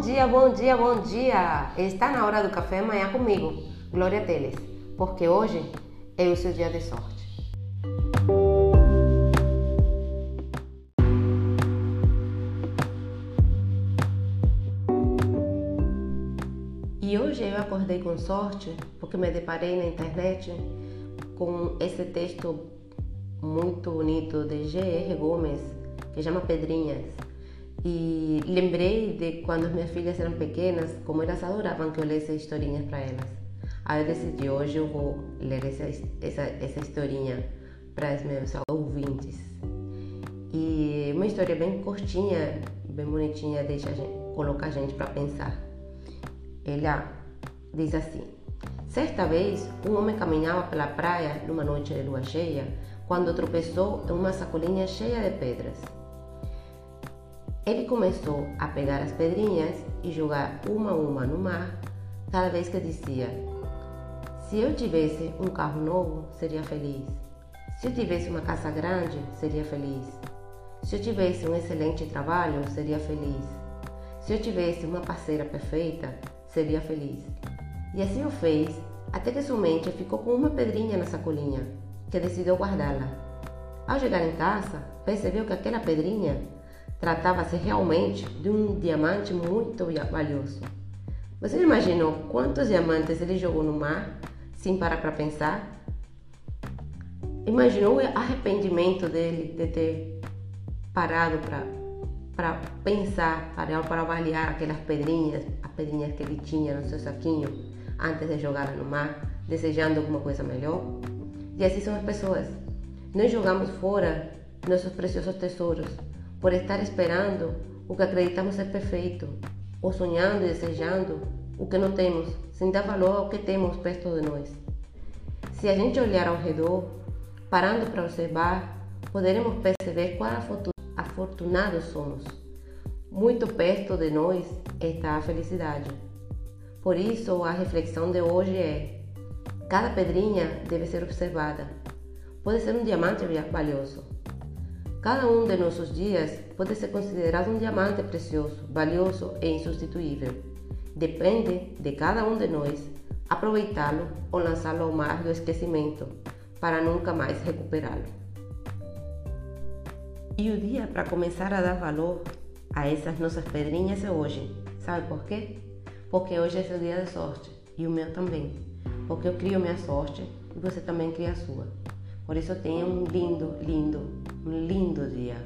Bom dia, bom dia, bom dia! Está na hora do café amanhã comigo, Glória Teles, porque hoje é o seu dia de sorte. E hoje eu acordei com sorte porque me deparei na internet com esse texto muito bonito de G.R. Gomes que chama Pedrinhas. E lembrei de quando as minhas filhas eram pequenas, como elas adoravam que eu lesse historinhas para elas. Aí eu decidi, hoje eu vou ler essa, essa, essa historinha para os meus ouvintes. E uma história bem curtinha, bem bonitinha, deixa a gente, coloca a gente para pensar. Ela diz assim: Certa vez, um homem caminhava pela praia numa noite de lua cheia quando tropeçou em uma sacolinha cheia de pedras. Ele começou a pegar as pedrinhas e jogar uma a uma no mar, cada vez que dizia: Se eu tivesse um carro novo, seria feliz. Se eu tivesse uma casa grande, seria feliz. Se eu tivesse um excelente trabalho, seria feliz. Se eu tivesse uma parceira perfeita, seria feliz. E assim o fez, até que sua mente ficou com uma pedrinha na sacolinha, que decidiu guardá-la. Ao chegar em casa, percebeu que aquela pedrinha tratava-se realmente de um diamante muito valioso. Você imaginou quantos diamantes ele jogou no mar sem parar para pensar? Imaginou o arrependimento dele de ter parado para pensar, para, para avaliar aquelas pedrinhas, as pedrinhas que ele tinha no seu saquinho antes de jogá-las no mar, desejando alguma coisa melhor? E assim são as pessoas. Nós jogamos fora nossos preciosos tesouros por estar esperando o que acreditamos ser perfeito, ou sonhando e desejando o que não temos, sem dar valor ao que temos perto de nós. Se a gente olhar ao redor, parando para observar, poderemos perceber quão afortunados somos. Muito perto de nós está a felicidade. Por isso, a reflexão de hoje é: cada pedrinha deve ser observada. Pode ser um diamante valioso, Cada um de nossos dias pode ser considerado um diamante precioso, valioso e insubstituível. Depende de cada um de nós aproveitá-lo ou lançá-lo ao mar do esquecimento para nunca mais recuperá-lo. E o dia para começar a dar valor a essas nossas pedrinhas é hoje. Sabe por quê? Porque hoje é seu dia de sorte e o meu também. Porque eu crio minha sorte e você também cria a sua. Por isso tenha um lindo, lindo, um lindo dia.